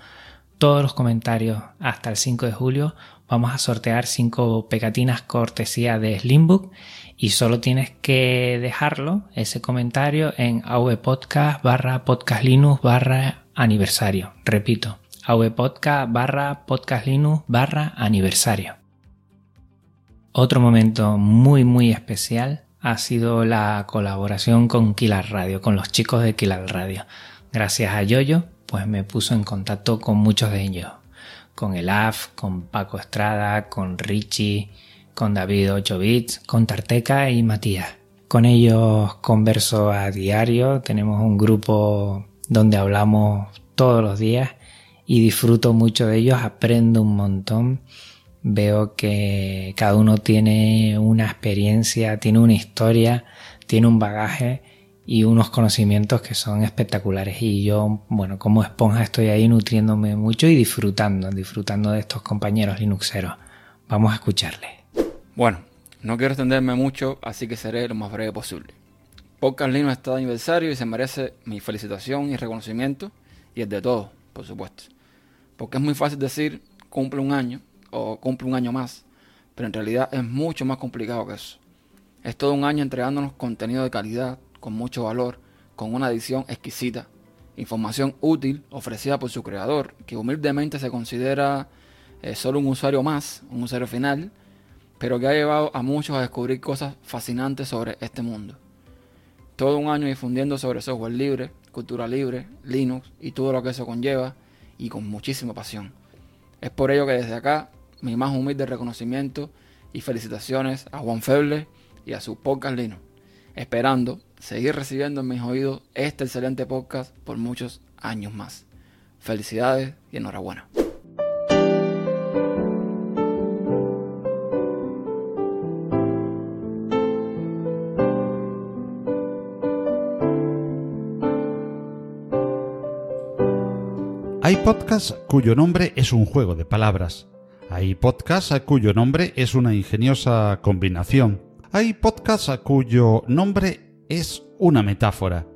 Speaker 2: todos los comentarios hasta el 5 de julio, vamos a sortear 5 pegatinas cortesía de Slimbook y solo tienes que dejarlo, ese comentario, en avpodcast barra podcastlinux barra aniversario. Repito, avpodcast barra podcastlinux barra aniversario. Otro momento muy muy especial ha sido la colaboración con Kilar Radio, con los chicos de Kilar Radio. Gracias a Yoyo, pues me puso en contacto con muchos de ellos con el AF, con Paco Estrada, con Richie, con David 8 bits, con Tarteca y Matías. Con ellos converso a diario, tenemos un grupo donde hablamos todos los días y disfruto mucho de ellos, aprendo un montón. Veo que cada uno tiene una experiencia, tiene una historia, tiene un bagaje y unos conocimientos que son espectaculares. Y yo, bueno, como esponja estoy ahí nutriéndome mucho y disfrutando, disfrutando de estos compañeros linuxeros. Vamos a escucharles.
Speaker 14: Bueno, no quiero extenderme mucho, así que seré lo más breve posible. Podcast Linux está de aniversario y se merece mi felicitación y reconocimiento, y el de todos, por supuesto. Porque es muy fácil decir cumple un año o cumple un año más, pero en realidad es mucho más complicado que eso. Es todo un año entregándonos contenido de calidad, con mucho valor, con una edición exquisita, información útil ofrecida por su creador, que humildemente se considera eh, solo un usuario más, un usuario final, pero que ha llevado a muchos a descubrir cosas fascinantes sobre este mundo. Todo un año difundiendo sobre software libre, cultura libre, Linux y todo lo que eso conlleva, y con muchísima pasión. Es por ello que desde acá, mi más humilde reconocimiento y felicitaciones a Juan Feble y a su podcast Linux, esperando seguir recibiendo en mis oídos este excelente podcast por muchos años más. Felicidades y enhorabuena.
Speaker 15: Hay podcasts cuyo nombre es un juego de palabras. Hay podcasts cuyo nombre es una ingeniosa combinación. Hay podcasts cuyo nombre es una metáfora.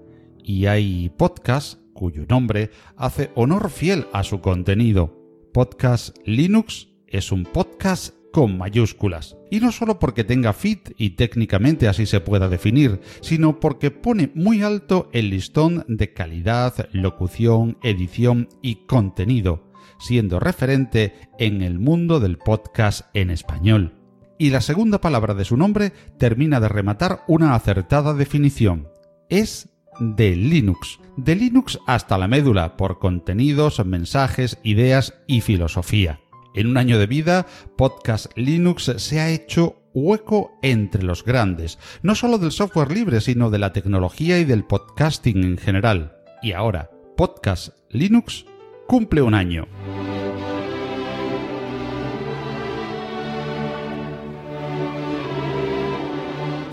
Speaker 15: Y hay podcasts cuyo nombre hace honor fiel a su contenido. Podcast Linux es un podcast con mayúsculas. Y no solo porque tenga fit y técnicamente así se pueda definir, sino porque pone muy alto el listón de calidad, locución, edición y contenido, siendo referente en el mundo del podcast en español. Y la segunda palabra de su nombre termina de rematar una acertada definición. Es de Linux. De Linux hasta la médula, por contenidos, mensajes, ideas y filosofía. En un año de vida, Podcast Linux se ha hecho hueco entre los grandes, no solo del software libre, sino de la tecnología y del podcasting en general. Y ahora, Podcast Linux cumple un año.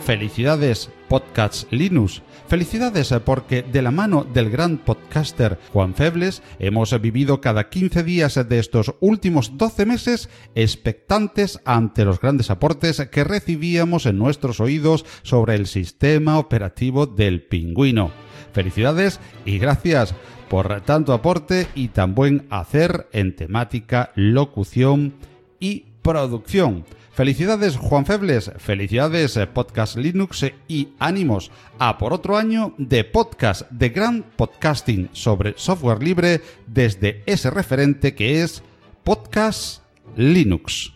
Speaker 15: Felicidades, Podcast Linux. Felicidades eh, porque de la mano del gran podcaster Juan Febles hemos vivido cada 15 días de estos últimos 12 meses expectantes ante los grandes aportes que recibíamos en nuestros oídos sobre el sistema operativo del pingüino. Felicidades y gracias por tanto aporte y tan buen hacer en temática, locución y producción. Felicidades Juan Febles, felicidades Podcast Linux y ánimos a por otro año de podcast de gran podcasting sobre software libre desde ese referente que es Podcast Linux.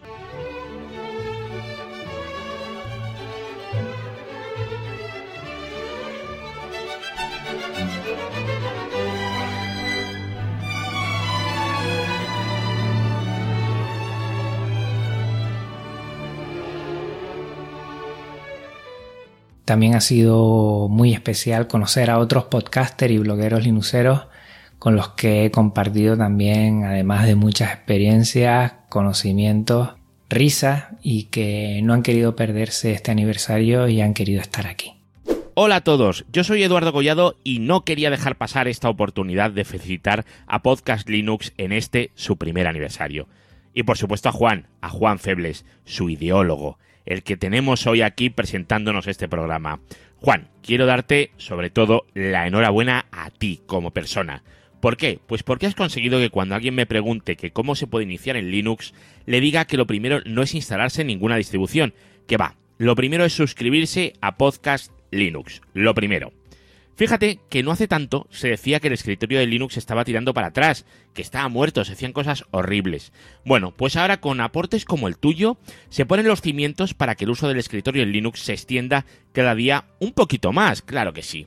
Speaker 2: También ha sido muy especial conocer a otros podcasters y blogueros linuceros con los que he compartido también, además de muchas experiencias, conocimientos, risas y que no han querido perderse este aniversario y han querido estar aquí.
Speaker 16: Hola a todos, yo soy Eduardo Collado y no quería dejar pasar esta oportunidad de felicitar a Podcast Linux en este su primer aniversario. Y por supuesto a Juan, a Juan Febles, su ideólogo, el que tenemos hoy aquí presentándonos este programa. Juan, quiero darte sobre todo la enhorabuena a ti como persona. ¿Por qué? Pues porque has conseguido que cuando alguien me pregunte que cómo se puede iniciar en Linux, le diga que lo primero no es instalarse en ninguna distribución, que va, lo primero es suscribirse a Podcast Linux, lo primero. Fíjate que no hace tanto se decía que el escritorio de Linux estaba tirando para atrás, que estaba muerto, se hacían cosas horribles. Bueno, pues ahora con aportes como el tuyo, se ponen los cimientos para que el uso del escritorio en Linux se extienda cada día un poquito más, claro que sí.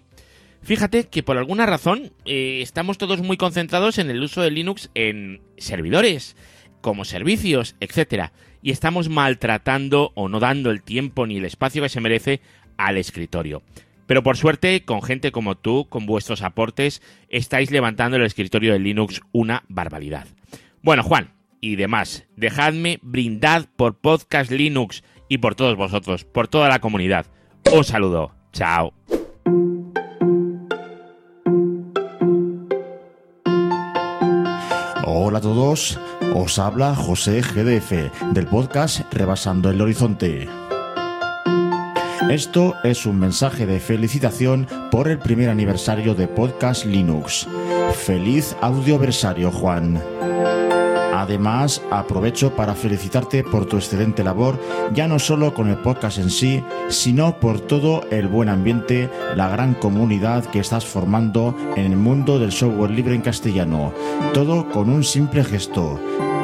Speaker 16: Fíjate que por alguna razón eh, estamos todos muy concentrados en el uso de Linux en servidores, como servicios, etc. Y estamos maltratando o no dando el tiempo ni el espacio que se merece al escritorio. Pero por suerte, con gente como tú, con vuestros aportes, estáis levantando el escritorio de Linux una barbaridad. Bueno, Juan, y demás, dejadme brindad por Podcast Linux y por todos vosotros, por toda la comunidad. Un saludo. Chao.
Speaker 17: Hola a todos, os habla José GDF del podcast Rebasando el Horizonte. Esto es un mensaje de felicitación por el primer aniversario de Podcast Linux. Feliz audioversario, Juan. Además, aprovecho para felicitarte por tu excelente labor, ya no solo con el podcast en sí, sino por todo el buen ambiente, la gran comunidad que estás formando en el mundo del software libre en castellano. Todo con un simple gesto,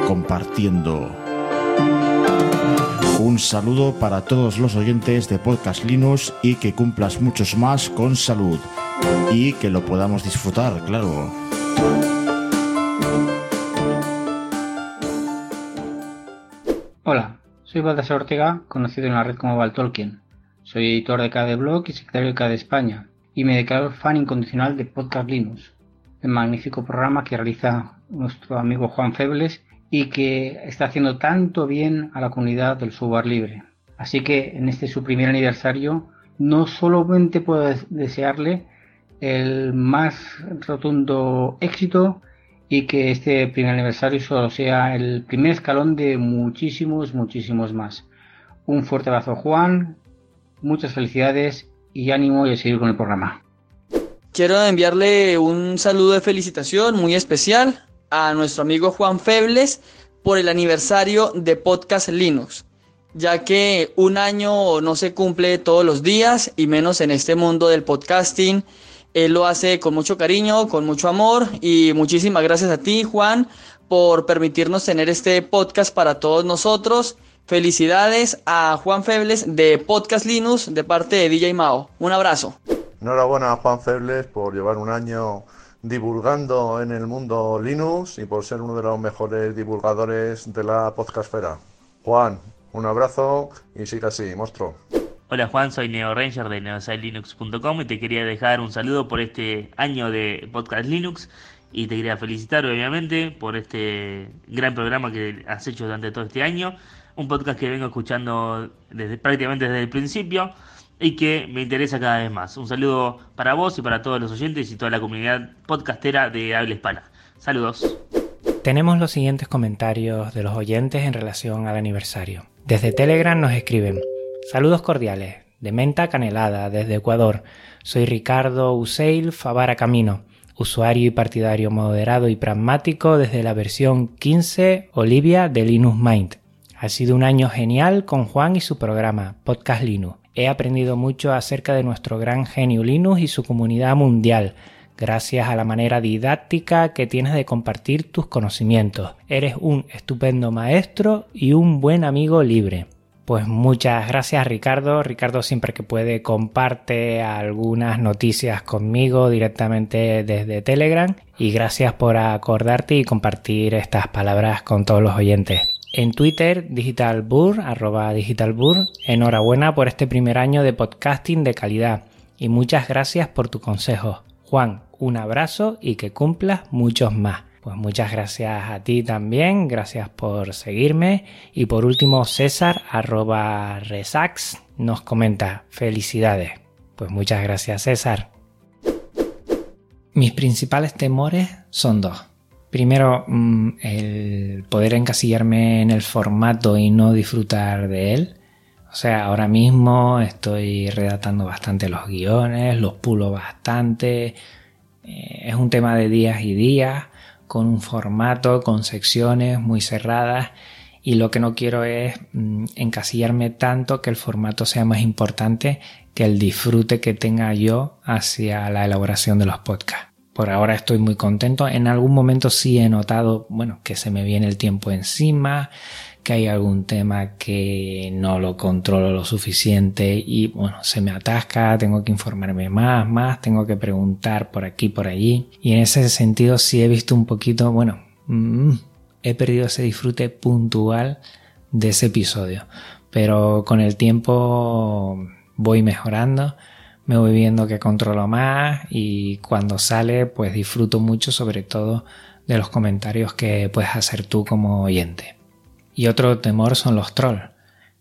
Speaker 17: compartiendo. Un saludo para todos los oyentes de Podcast Linux y que cumplas muchos más con salud y que lo podamos disfrutar, claro.
Speaker 18: Hola, soy Baltasar Ortega, conocido en la red como Valtolkien. Soy editor de KDE Blog y secretario de KDE España, y me declaro fan incondicional de Podcast Linux, el magnífico programa que realiza nuestro amigo Juan Febles y que está haciendo tanto bien a la comunidad del software libre. Así que en este su primer aniversario, no solamente puedo desearle el más rotundo éxito, y que este primer aniversario solo sea el primer escalón de muchísimos, muchísimos más. Un fuerte abrazo Juan, muchas felicidades y ánimo a seguir con el programa.
Speaker 19: Quiero enviarle un saludo de felicitación muy especial a nuestro amigo Juan Febles por el aniversario de Podcast Linux, ya que un año no se cumple todos los días y menos en este mundo del podcasting él lo hace con mucho cariño, con mucho amor y muchísimas gracias a ti, Juan, por permitirnos tener este podcast para todos nosotros. Felicidades a Juan Febles de Podcast Linux de parte de DJ Mao. Un abrazo.
Speaker 20: Enhorabuena a Juan Febles por llevar un año divulgando en el mundo Linux y por ser uno de los mejores divulgadores de la podcastfera. Juan, un abrazo y siga así, monstruo.
Speaker 21: Hola Juan, soy Neo Ranger de neositelinux.com y te quería dejar un saludo por este año de Podcast Linux y te quería felicitar obviamente por este gran programa que has hecho durante todo este año, un podcast que vengo escuchando desde prácticamente desde el principio y que me interesa cada vez más. Un saludo para vos y para todos los oyentes y toda la comunidad podcastera de habla hispana. Saludos.
Speaker 2: Tenemos los siguientes comentarios de los oyentes en relación al aniversario. Desde Telegram nos escriben Saludos cordiales, de menta canelada, desde Ecuador. Soy Ricardo Useil Favara Camino, usuario y partidario moderado y pragmático desde la versión 15 Olivia de Linux Mint. Ha sido un año genial con Juan y su programa, Podcast Linux. He aprendido mucho acerca de nuestro gran genio Linux y su comunidad mundial, gracias a la manera didáctica que tienes de compartir tus conocimientos. Eres un estupendo maestro y un buen amigo libre. Pues muchas gracias Ricardo. Ricardo siempre que puede comparte algunas noticias conmigo directamente desde Telegram y gracias por acordarte y compartir estas palabras con todos los oyentes. En Twitter, digitalbur, arroba digitalbur, enhorabuena por este primer año de podcasting de calidad y muchas gracias por tu consejo. Juan, un abrazo y que cumplas muchos más. Pues muchas gracias a ti también, gracias por seguirme. Y por último, César, arroba resax, nos comenta, felicidades. Pues muchas gracias César. Mis principales temores son dos. Primero, mm, el poder encasillarme en el formato y no disfrutar de él. O sea, ahora mismo estoy redactando bastante los guiones, los pulo bastante. Eh, es un tema de días y días con un formato, con secciones muy cerradas y lo que no quiero es mm, encasillarme tanto que el formato sea más importante que el disfrute que tenga yo hacia la elaboración de los podcasts. Por ahora estoy muy contento. En algún momento sí he notado, bueno, que se me viene el tiempo encima, que hay algún tema que no lo controlo lo suficiente y bueno, se me atasca, tengo que informarme más, más, tengo que preguntar por aquí, por allí. Y en ese sentido sí he visto un poquito, bueno, mm, he perdido ese disfrute puntual de ese episodio. Pero con el tiempo voy mejorando, me voy viendo que controlo más y cuando sale pues disfruto mucho sobre todo de los comentarios que puedes hacer tú como oyente. Y otro temor son los trolls.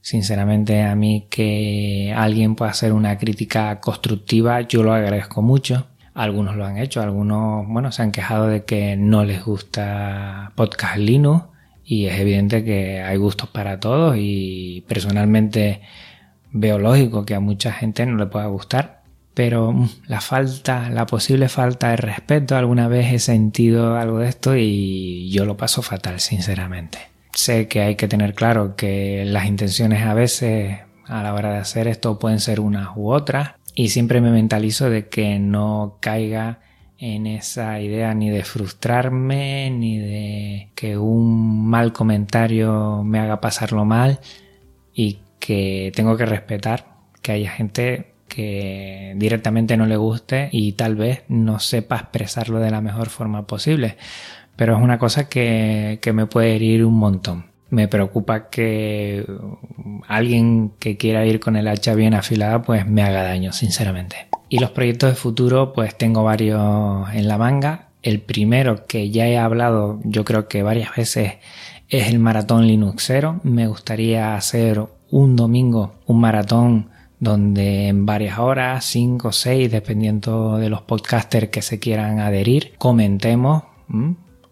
Speaker 2: Sinceramente a mí que alguien pueda hacer una crítica constructiva yo lo agradezco mucho. Algunos lo han hecho, algunos, bueno, se han quejado de que no les gusta Podcast Linux y es evidente que hay gustos para todos y personalmente veo lógico que a mucha gente no le pueda gustar, pero mm, la falta, la posible falta de respeto, alguna vez he sentido algo de esto y yo lo paso fatal, sinceramente. Sé que hay que tener claro que las intenciones a veces a la hora de hacer esto pueden ser unas u otras y siempre me mentalizo de que no caiga en esa idea ni de frustrarme ni de que un mal comentario me haga pasarlo mal y que tengo que respetar que haya gente que directamente no le guste y tal vez no sepa expresarlo de la mejor forma posible. Pero es una cosa que, que me puede herir un montón. Me preocupa que alguien que quiera ir con el hacha bien afilada pues me haga daño, sinceramente. Y los proyectos de futuro pues tengo varios en la manga. El primero que ya he hablado yo creo que varias veces es el maratón Linuxero. Me gustaría hacer un domingo un maratón donde en varias horas, 5 o 6, dependiendo de los podcasters que se quieran adherir, comentemos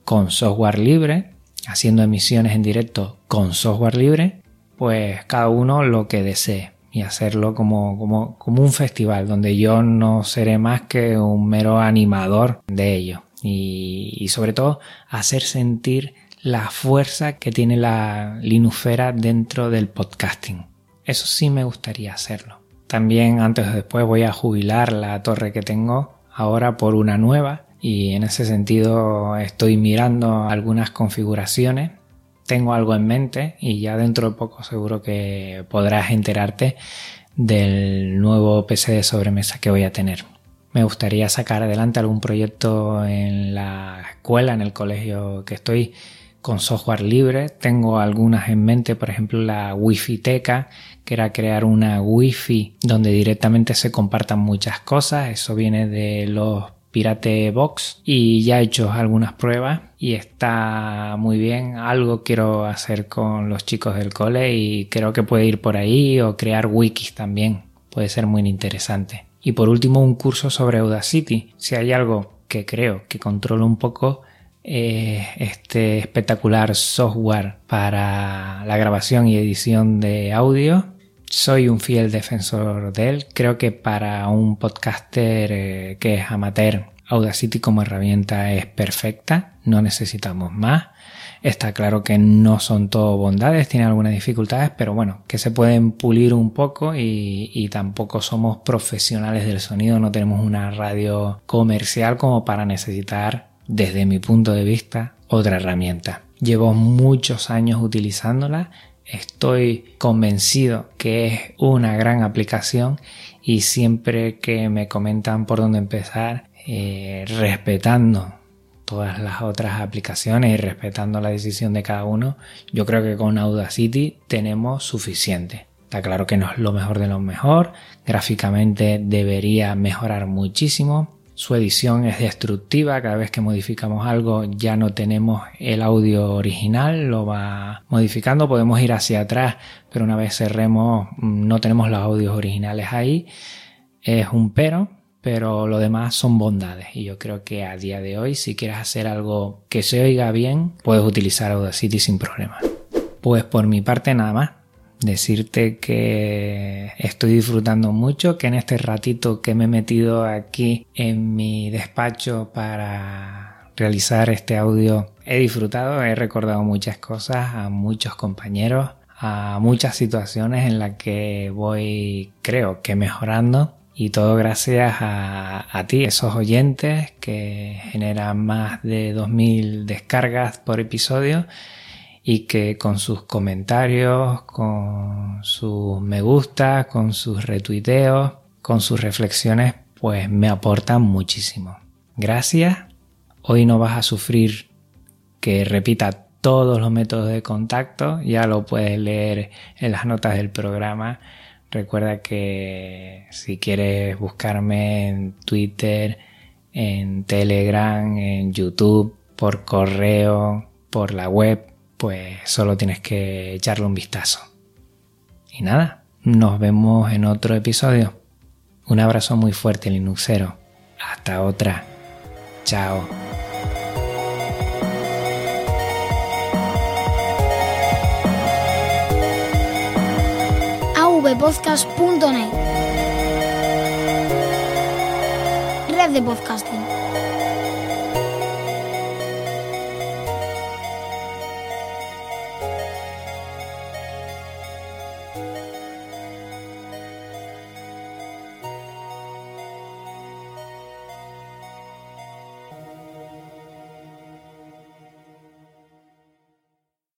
Speaker 2: con software libre, haciendo emisiones en directo con software libre, pues cada uno lo que desee y hacerlo como, como, como un festival donde yo no seré más que un mero animador de ello y, y sobre todo hacer sentir la fuerza que tiene la linufera dentro del podcasting. Eso sí me gustaría hacerlo. También antes o después voy a jubilar la torre que tengo ahora por una nueva y en ese sentido estoy mirando algunas configuraciones. Tengo algo en mente y ya dentro de poco seguro que podrás enterarte del nuevo PC de sobremesa que voy a tener. Me gustaría sacar adelante algún proyecto en la escuela, en el colegio que estoy con software libre. Tengo algunas en mente, por ejemplo la Wi-Fi Teca, que era crear una Wi-Fi donde directamente se compartan muchas cosas. Eso viene de los Pirate Box y ya he hecho algunas pruebas y está muy bien. Algo quiero hacer con los chicos del cole y creo que puede ir por ahí o crear wikis también. Puede ser muy interesante. Y por último un curso sobre Audacity. Si hay algo que creo que controlo un poco eh, este espectacular software para la grabación y edición de audio. Soy un fiel defensor de él. Creo que para un podcaster eh, que es amateur, Audacity como herramienta es perfecta. No necesitamos más. Está claro que no son todo bondades, tiene algunas dificultades, pero bueno, que se pueden pulir un poco y, y, tampoco somos profesionales del sonido, no tenemos una radio comercial como para necesitar desde mi punto de vista, otra herramienta. Llevo muchos años utilizándola, estoy convencido que es una gran aplicación y siempre que me comentan por dónde empezar, eh, respetando todas las otras aplicaciones y respetando la decisión de cada uno, yo creo que con Audacity tenemos suficiente. Está claro que no es lo mejor de lo mejor, gráficamente debería mejorar muchísimo, su edición es destructiva, cada vez que modificamos algo ya no tenemos el audio original, lo va modificando, podemos ir hacia atrás, pero una vez cerremos mm, no tenemos los audios originales ahí. Es un pero, pero lo demás son bondades y yo creo que a día de hoy si quieres hacer algo que se oiga bien, puedes utilizar Audacity sin problema. Pues por mi parte nada más decirte que estoy disfrutando mucho, que en este ratito que me he metido aquí en mi despacho para realizar este audio he disfrutado, he recordado muchas cosas a muchos compañeros, a muchas situaciones en las que voy creo que mejorando. Y todo gracias a, ti, esos oyentes que generan más de 2.000 descargas por episodio y que con sus comentarios, con sus me gusta, con sus retuiteos, con sus reflexiones, pues me aportan muchísimo. Gracias. Hoy no vas a sufrir que repita todos los métodos de contacto, ya lo puedes leer en las notas del programa. Recuerda que si quieres buscarme en Twitter, en Telegram, en YouTube, por correo, por la web, pues solo tienes que echarle un vistazo. Y nada, nos vemos en otro episodio. Un abrazo muy fuerte, Linuxero. Hasta otra. Chao.
Speaker 5: Red de podcasting.